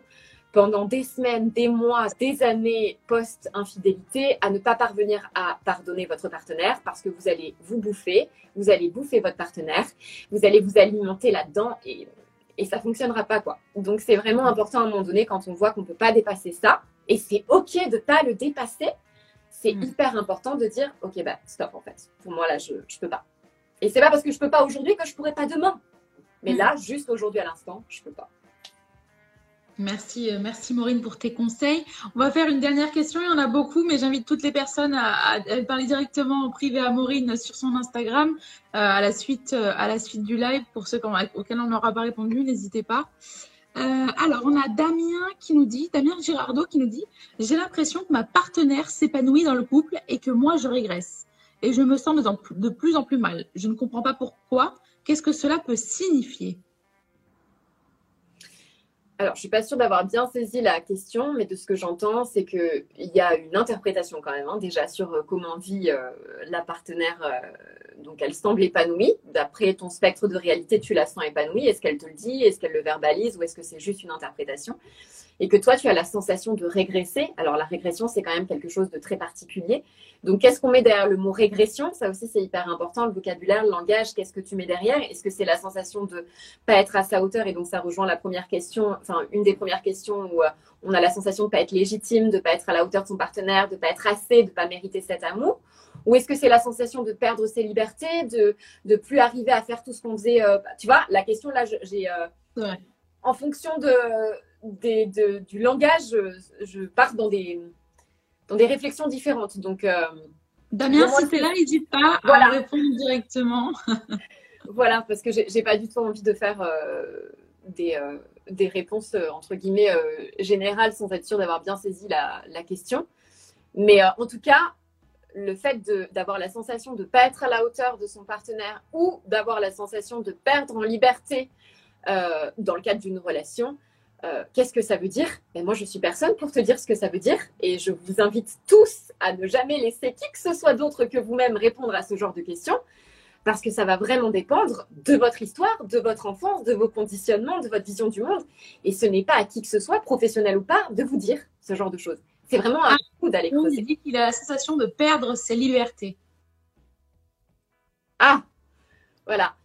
pendant des semaines, des mois, des années post-infidélité à ne pas parvenir à pardonner votre partenaire parce que vous allez vous bouffer, vous allez bouffer votre partenaire, vous allez vous alimenter là-dedans et et ça fonctionnera pas quoi. Donc c'est vraiment important à un moment donné quand on voit qu'on peut pas dépasser ça et c'est ok de pas le dépasser. C'est mm. hyper important de dire ok bah stop en fait. Pour moi là je je peux pas. Et c'est pas parce que je peux pas aujourd'hui que je pourrais pas demain. Mais mm. là juste aujourd'hui à l'instant je peux pas. Merci, euh, merci Maureen pour tes conseils. On va faire une dernière question. Il y en a beaucoup, mais j'invite toutes les personnes à, parler directement en privé à Maureen sur son Instagram euh, à, la suite, euh, à la suite du live. Pour ceux auxquels on n'aura pas répondu, n'hésitez pas. alors, on a Damien qui nous dit, Damien Girardot qui nous dit, j'ai l'impression que ma partenaire s'épanouit dans le couple et que moi je régresse. Et je me sens de plus en plus mal. Je ne comprends pas pourquoi. Qu'est-ce que cela peut signifier? Alors, je suis pas sûre d'avoir bien saisi la question, mais de ce que j'entends, c'est qu'il y a une interprétation quand même, hein, déjà sur euh, comment vit euh, la partenaire. Euh, donc, elle semble épanouie. D'après ton spectre de réalité, tu la sens épanouie. Est-ce qu'elle te le dit? Est-ce qu'elle le verbalise? Ou est-ce que c'est juste une interprétation? Et que toi, tu as la sensation de régresser. Alors, la régression, c'est quand même quelque chose de très particulier. Donc, qu'est-ce qu'on met derrière le mot régression? Ça aussi, c'est hyper important. Le vocabulaire, le langage, qu'est-ce que tu mets derrière? Est-ce que c'est la sensation de pas être à sa hauteur? Et donc, ça rejoint la première question, enfin, une des premières questions où euh, on a la sensation de pas être légitime, de pas être à la hauteur de son partenaire, de pas être assez, de pas mériter cet amour ou est-ce que c'est la sensation de perdre ses libertés, de ne plus arriver à faire tout ce qu'on faisait euh, Tu vois, la question là, j'ai euh, en fonction de du langage, je, pars dans des, dans des réflexions différentes. Donc, euh, Damien, si tu là, n'hésite pas à répondre directement. voilà, parce que j'ai pas du tout envie de faire euh, des, euh, des réponses entre guillemets générales sans être sûr d'avoir bien saisi la, la question. Mais en tout cas, le fait d'avoir la sensation de ne pas être à la hauteur de son partenaire ou d'avoir la sensation de perdre en liberté dans le cadre d'une relation, euh, qu'est-ce que ça veut dire? Ben, Moi, je suis personne pour te dire ce que ça veut dire. Et je vous invite tous à ne jamais laisser qui que ce soit d'autre que vous-même répondre à ce genre de questions. parce que ça va vraiment dépendre de votre histoire, de votre enfance, de vos conditionnements, de votre vision du monde. Et ce n'est pas à qui que ce soit, professionnel ou pas, de vous dire ce genre de choses. C'est vraiment à vous d'aller creuser. Il dit qu'il a la sensation de perdre ses libertés. Ah, voilà.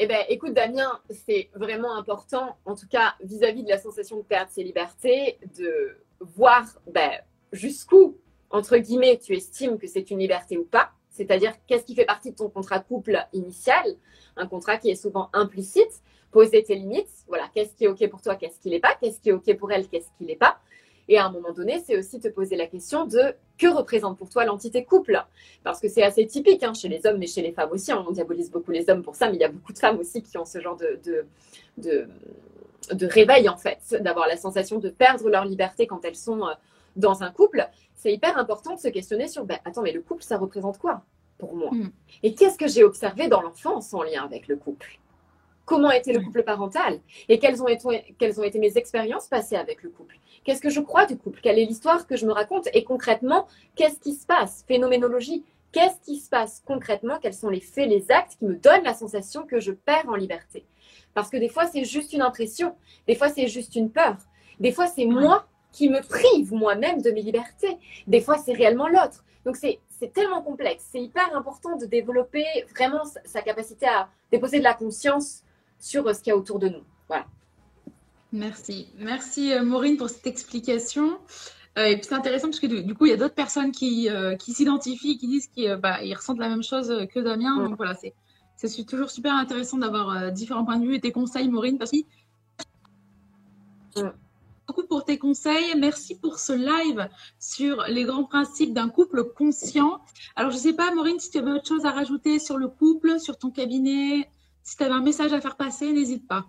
Eh bien, écoute, Damien, c'est vraiment important, en tout cas vis-à-vis de la sensation de perdre ses libertés, de voir ben, jusqu'où, entre guillemets, tu estimes que c'est une liberté ou pas. C'est-à-dire, qu'est-ce qui fait partie de ton contrat couple initial? Un contrat qui est souvent implicite. Poser tes limites. Voilà, qu'est-ce qui est OK pour toi, qu'est-ce qui n'est pas? Qu'est-ce qui est OK pour elle, qu'est-ce qui n'est pas? Et à un moment donné, c'est aussi te poser la question de que représente pour toi l'entité couple Parce que c'est assez typique hein, chez les hommes, mais chez les femmes aussi. Hein. on diabolise beaucoup les hommes pour ça, mais il y a beaucoup de femmes aussi qui ont ce genre de, de, de, réveil, en fait, d'avoir la sensation de perdre leur liberté quand elles sont euh, dans un couple. C'est hyper important de se questionner sur, ben, attends, mais le couple, ça représente quoi pour moi? Mm. Et qu'est-ce que j'ai observé dans l'enfance en lien avec le couple? Comment était le couple parental Et quelles ont été, quelles ont été mes expériences passées avec le couple Qu'est-ce que je crois du couple? Quelle est l'histoire que je me raconte? Et concrètement, qu'est-ce qui se passe? Phénoménologie. Qu'est-ce qui se passe concrètement? Quels sont les faits, les actes qui me donnent la sensation que je perds en liberté? Parce que des fois, c'est juste une impression. Des fois, c'est juste une peur. Des fois, c'est moi qui me prive moi-même de mes libertés. Des fois, c'est réellement l'autre. Donc, c'est tellement complexe. C'est hyper important de développer vraiment sa capacité à déposer de la conscience sur ce qu'il y a autour de nous. Voilà. Merci. Merci euh, Maureen pour cette explication. Euh, et puis c'est intéressant parce que du, coup, il y a d'autres personnes qui, euh, qui s'identifient, qui disent qu'ils bah, ils ressentent la même chose que Damien. Donc voilà, c'est, c'est toujours super intéressant d'avoir différents points de vue et tes conseils, Maureen, parce que beaucoup pour tes conseils. Merci pour ce live sur les grands principes d'un couple conscient. Alors, je ne sais pas, Maureen, si tu avais autre chose à rajouter sur le couple, sur ton cabinet, si tu avais un message à faire passer, n'hésite pas.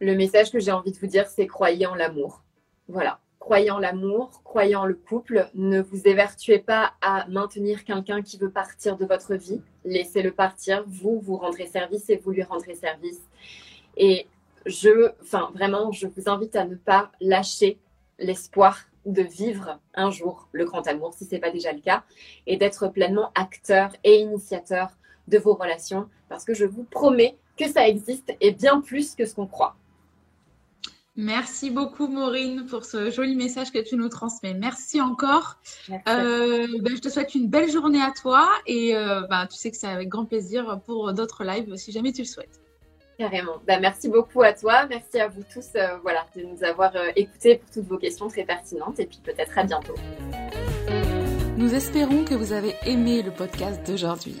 Le message que j'ai envie de vous dire, c'est croyez en l'amour. Voilà. Croyez en l'amour, croyez en le couple. Ne vous évertuez pas à maintenir quelqu'un qui veut partir de votre vie. Laissez-le partir. Vous, vous rendrez service et vous lui rendrez service. Et je, enfin, vraiment, je vous invite à ne pas lâcher l'espoir de vivre un jour le grand amour, si ce n'est pas déjà le cas, et d'être pleinement acteur et initiateur de vos relations, parce que je vous promets que ça existe et bien plus que ce qu'on croit. Merci beaucoup Maureen pour ce joli message que tu nous transmets. Merci encore. Euh, ben, je te souhaite une belle journée à toi et euh, ben, tu sais que c'est avec grand plaisir pour d'autres lives si jamais tu le souhaites. Carrément. Ben, merci beaucoup à toi. Merci à vous tous euh, voilà, de nous avoir écoutés pour toutes vos questions très pertinentes et puis peut-être à bientôt. Nous espérons que vous avez aimé le podcast d'aujourd'hui.